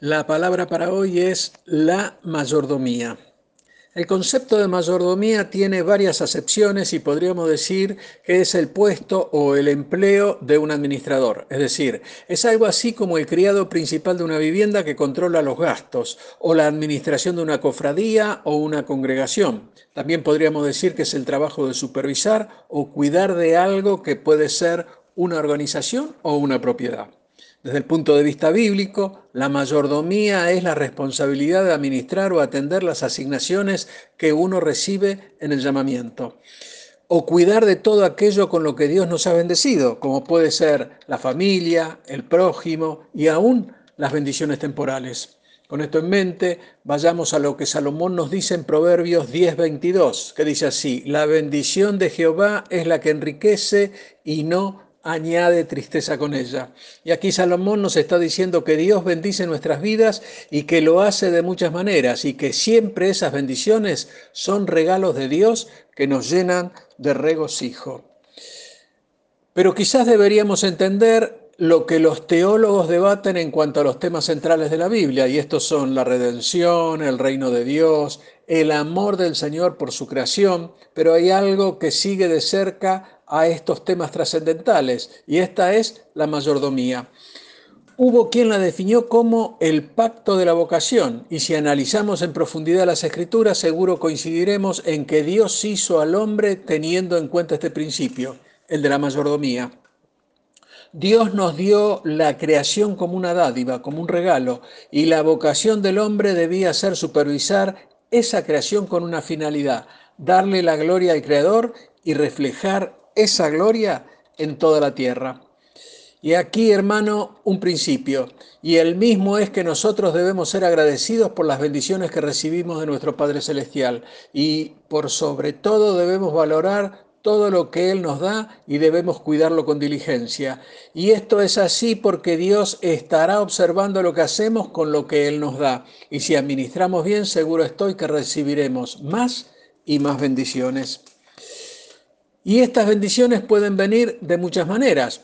La palabra para hoy es la mayordomía. El concepto de mayordomía tiene varias acepciones y podríamos decir que es el puesto o el empleo de un administrador. Es decir, es algo así como el criado principal de una vivienda que controla los gastos o la administración de una cofradía o una congregación. También podríamos decir que es el trabajo de supervisar o cuidar de algo que puede ser una organización o una propiedad. Desde el punto de vista bíblico, la mayordomía es la responsabilidad de administrar o atender las asignaciones que uno recibe en el llamamiento. O cuidar de todo aquello con lo que Dios nos ha bendecido, como puede ser la familia, el prójimo y aún las bendiciones temporales. Con esto en mente, vayamos a lo que Salomón nos dice en Proverbios 10:22, que dice así, la bendición de Jehová es la que enriquece y no añade tristeza con ella. Y aquí Salomón nos está diciendo que Dios bendice nuestras vidas y que lo hace de muchas maneras y que siempre esas bendiciones son regalos de Dios que nos llenan de regocijo. Pero quizás deberíamos entender lo que los teólogos debaten en cuanto a los temas centrales de la Biblia, y estos son la redención, el reino de Dios, el amor del Señor por su creación, pero hay algo que sigue de cerca a estos temas trascendentales y esta es la mayordomía. Hubo quien la definió como el pacto de la vocación y si analizamos en profundidad las escrituras seguro coincidiremos en que Dios hizo al hombre teniendo en cuenta este principio, el de la mayordomía. Dios nos dio la creación como una dádiva, como un regalo, y la vocación del hombre debía ser supervisar esa creación con una finalidad, darle la gloria al Creador y reflejar esa gloria en toda la tierra. Y aquí, hermano, un principio, y el mismo es que nosotros debemos ser agradecidos por las bendiciones que recibimos de nuestro Padre Celestial, y por sobre todo debemos valorar todo lo que Él nos da y debemos cuidarlo con diligencia. Y esto es así porque Dios estará observando lo que hacemos con lo que Él nos da. Y si administramos bien, seguro estoy que recibiremos más y más bendiciones. Y estas bendiciones pueden venir de muchas maneras.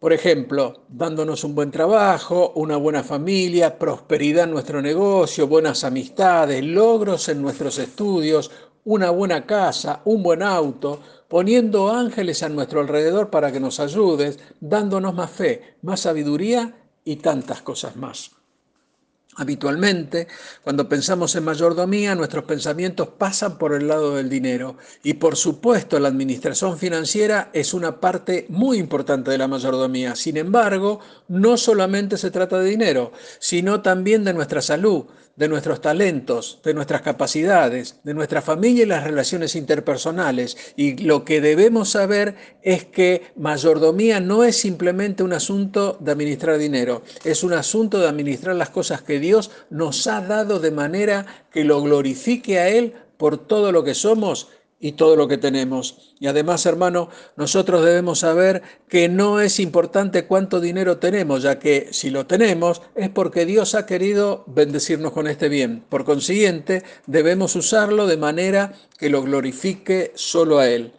Por ejemplo, dándonos un buen trabajo, una buena familia, prosperidad en nuestro negocio, buenas amistades, logros en nuestros estudios, una buena casa, un buen auto, poniendo ángeles a nuestro alrededor para que nos ayudes, dándonos más fe, más sabiduría y tantas cosas más. Habitualmente, cuando pensamos en mayordomía, nuestros pensamientos pasan por el lado del dinero y por supuesto la administración financiera es una parte muy importante de la mayordomía. Sin embargo, no solamente se trata de dinero, sino también de nuestra salud, de nuestros talentos, de nuestras capacidades, de nuestra familia y las relaciones interpersonales. Y lo que debemos saber es que mayordomía no es simplemente un asunto de administrar dinero, es un asunto de administrar las cosas que Dios nos ha dado de manera que lo glorifique a Él por todo lo que somos y todo lo que tenemos. Y además, hermano, nosotros debemos saber que no es importante cuánto dinero tenemos, ya que si lo tenemos es porque Dios ha querido bendecirnos con este bien. Por consiguiente, debemos usarlo de manera que lo glorifique solo a Él.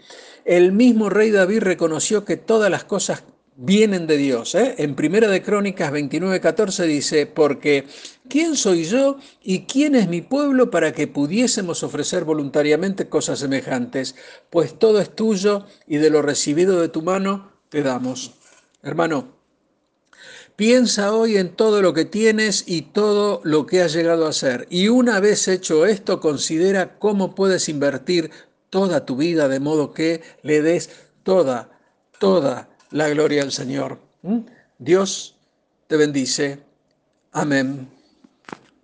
El mismo rey David reconoció que todas las cosas vienen de Dios. ¿eh? En Primera de Crónicas 29:14 dice, porque ¿quién soy yo y quién es mi pueblo para que pudiésemos ofrecer voluntariamente cosas semejantes? Pues todo es tuyo y de lo recibido de tu mano te damos. Hermano, piensa hoy en todo lo que tienes y todo lo que has llegado a ser. Y una vez hecho esto, considera cómo puedes invertir toda tu vida de modo que le des toda, toda la gloria al Señor. ¿Mm? Dios te bendice. Amén.